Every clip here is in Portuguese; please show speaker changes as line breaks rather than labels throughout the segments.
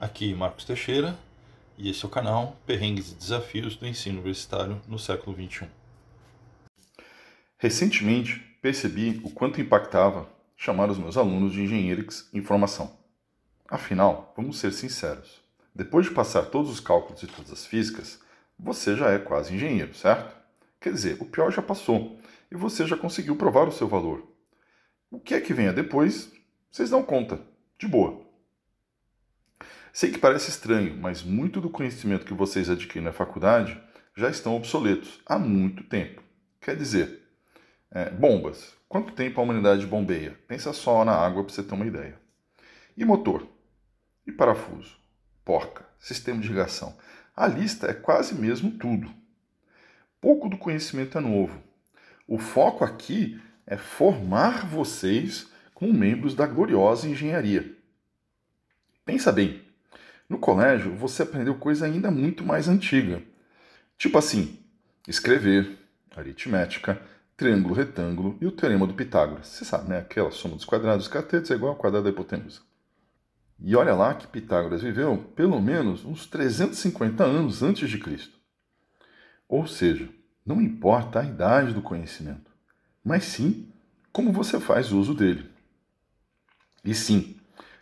Aqui Marcos Teixeira e esse é o canal Perrengues e Desafios do Ensino Universitário no século XXI.
Recentemente percebi o quanto impactava chamar os meus alunos de engenheiros em formação. Afinal, vamos ser sinceros, depois de passar todos os cálculos e todas as físicas, você já é quase engenheiro, certo? Quer dizer, o pior já passou e você já conseguiu provar o seu valor. O que é que venha depois, vocês dão conta, de boa. Sei que parece estranho, mas muito do conhecimento que vocês adquirem na faculdade já estão obsoletos há muito tempo. Quer dizer, é, bombas. Quanto tempo a humanidade bombeia? Pensa só na água para você ter uma ideia. E motor? E parafuso? Porca? Sistema de irrigação? A lista é quase mesmo tudo. Pouco do conhecimento é novo. O foco aqui é formar vocês como membros da gloriosa engenharia. Pensa bem, no colégio você aprendeu coisa ainda muito mais antiga. Tipo assim, escrever, aritmética, triângulo retângulo e o teorema do Pitágoras. Você sabe, né? Aquela soma dos quadrados dos catetos é igual ao quadrado da hipotenusa. E olha lá que Pitágoras viveu pelo menos uns 350 anos antes de Cristo. Ou seja, não importa a idade do conhecimento, mas sim como você faz uso dele. E sim,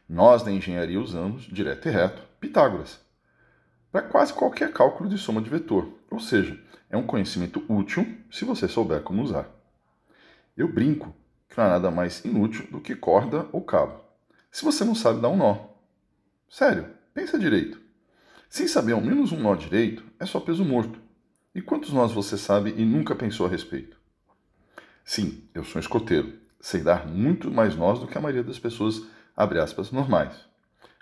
nós da engenharia usamos, direto e reto, Pitágoras para quase qualquer cálculo de soma de vetor, ou seja, é um conhecimento útil se você souber como usar. Eu brinco que não há nada mais inútil do que corda ou cabo, se você não sabe dar um nó. Sério, pensa direito. Sem saber ao menos um nó direito, é só peso morto. E quantos nós você sabe e nunca pensou a respeito? Sim, eu sou um escoteiro. Sei dar muito mais nós do que a maioria das pessoas, aspas, normais.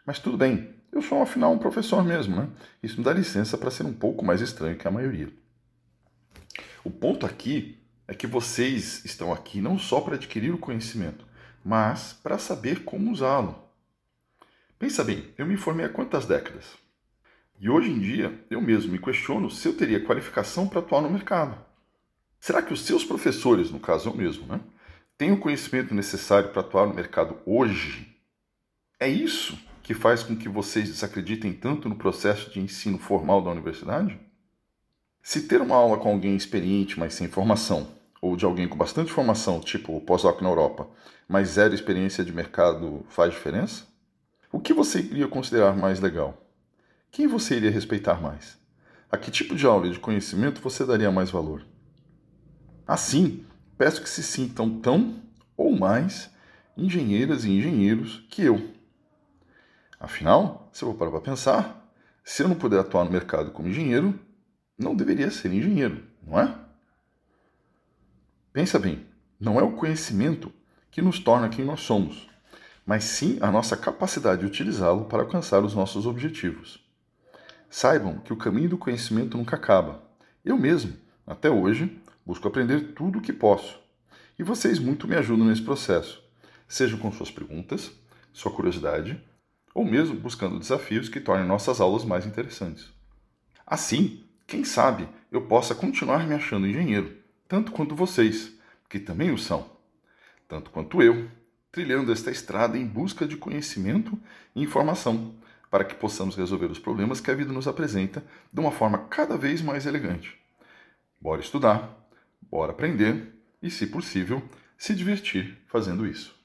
Mas tudo bem, eu sou afinal um professor mesmo, né? Isso me dá licença para ser um pouco mais estranho que a maioria. O ponto aqui é que vocês estão aqui não só para adquirir o conhecimento, mas para saber como usá-lo. Pensa bem, eu me formei há quantas décadas? E hoje em dia eu mesmo me questiono se eu teria qualificação para atuar no mercado. Será que os seus professores, no caso eu mesmo, né, têm o conhecimento necessário para atuar no mercado hoje? É isso que faz com que vocês desacreditem tanto no processo de ensino formal da universidade? Se ter uma aula com alguém experiente, mas sem formação, ou de alguém com bastante formação, tipo pós-doc na Europa, mas zero experiência de mercado, faz diferença? O que você iria considerar mais legal? Quem você iria respeitar mais? A que tipo de aula e de conhecimento você daria mais valor? Assim, peço que se sintam tão ou mais engenheiras e engenheiros que eu. Afinal, se eu vou parar para pensar, se eu não puder atuar no mercado como engenheiro, não deveria ser engenheiro, não é? Pensa bem, não é o conhecimento que nos torna quem nós somos, mas sim a nossa capacidade de utilizá-lo para alcançar os nossos objetivos. Saibam que o caminho do conhecimento nunca acaba. Eu mesmo, até hoje, busco aprender tudo o que posso. E vocês muito me ajudam nesse processo, seja com suas perguntas, sua curiosidade, ou mesmo buscando desafios que tornem nossas aulas mais interessantes. Assim, quem sabe eu possa continuar me achando engenheiro, tanto quanto vocês, que também o são, tanto quanto eu, trilhando esta estrada em busca de conhecimento e informação, para que possamos resolver os problemas que a vida nos apresenta de uma forma cada vez mais elegante. Bora estudar, bora aprender e, se possível, se divertir fazendo isso.